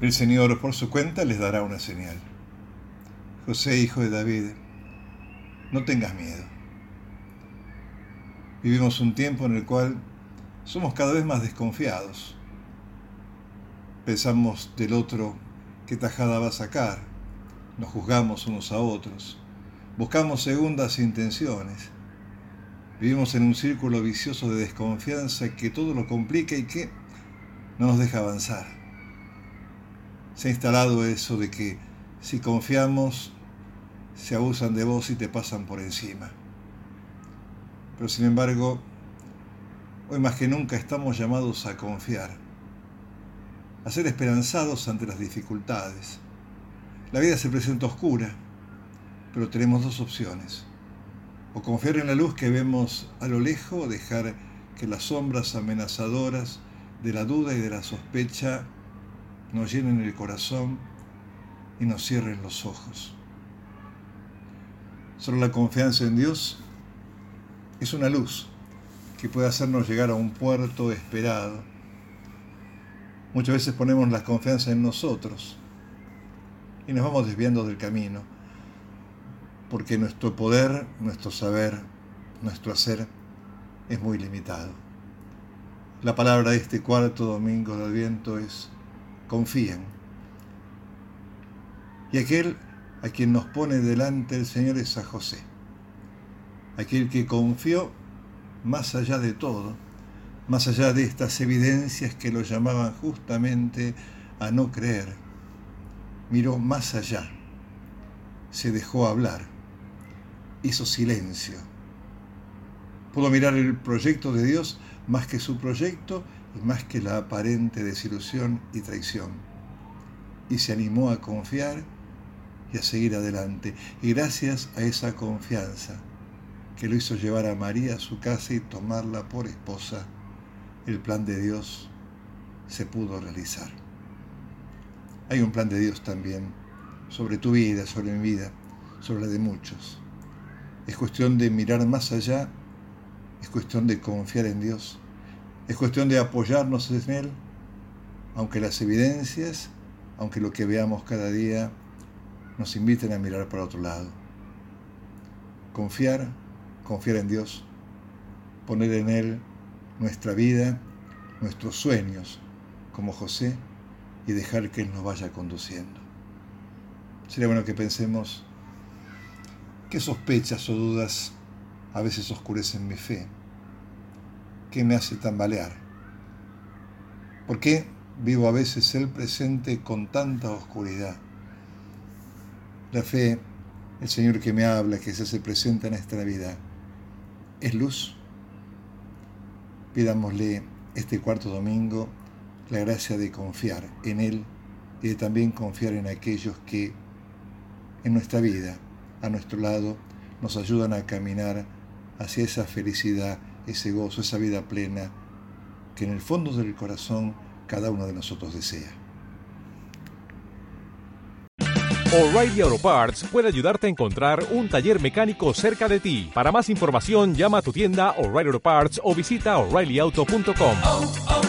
El Señor por su cuenta les dará una señal. José, hijo de David, no tengas miedo. Vivimos un tiempo en el cual somos cada vez más desconfiados. Pensamos del otro qué tajada va a sacar. Nos juzgamos unos a otros. Buscamos segundas intenciones. Vivimos en un círculo vicioso de desconfianza que todo lo complica y que no nos deja avanzar se ha instalado eso de que si confiamos, se abusan de vos y te pasan por encima. Pero sin embargo, hoy más que nunca estamos llamados a confiar, a ser esperanzados ante las dificultades. La vida se presenta oscura, pero tenemos dos opciones. O confiar en la luz que vemos a lo lejos o dejar que las sombras amenazadoras de la duda y de la sospecha nos llenen el corazón y nos cierren los ojos. Solo la confianza en Dios es una luz que puede hacernos llegar a un puerto esperado. Muchas veces ponemos la confianza en nosotros y nos vamos desviando del camino, porque nuestro poder, nuestro saber, nuestro hacer es muy limitado. La palabra de este cuarto domingo del viento es confíen. Y aquel a quien nos pone delante el Señor es a José, aquel que confió más allá de todo, más allá de estas evidencias que lo llamaban justamente a no creer, miró más allá, se dejó hablar, hizo silencio. Pudo mirar el proyecto de Dios más que su proyecto y más que la aparente desilusión y traición. Y se animó a confiar y a seguir adelante. Y gracias a esa confianza que lo hizo llevar a María a su casa y tomarla por esposa, el plan de Dios se pudo realizar. Hay un plan de Dios también sobre tu vida, sobre mi vida, sobre la de muchos. Es cuestión de mirar más allá, es cuestión de confiar en Dios es cuestión de apoyarnos en Él, aunque las evidencias, aunque lo que veamos cada día nos inviten a mirar para otro lado. Confiar, confiar en Dios, poner en Él nuestra vida, nuestros sueños, como José, y dejar que Él nos vaya conduciendo. Sería bueno que pensemos qué sospechas o dudas a veces oscurecen mi fe ¿Qué me hace tambalear? ¿Por qué vivo a veces el presente con tanta oscuridad? La fe, el Señor que me habla, que se hace presente en nuestra vida, es luz. Pidámosle este cuarto domingo la gracia de confiar en Él y de también confiar en aquellos que en nuestra vida, a nuestro lado, nos ayudan a caminar hacia esa felicidad ese gozo, esa vida plena que en el fondo del corazón cada uno de nosotros desea. O'Reilly Auto Parts puede ayudarte a encontrar un taller mecánico cerca de ti. Para más información, llama a tu tienda O'Reilly Auto Parts o visita oreillyauto.com.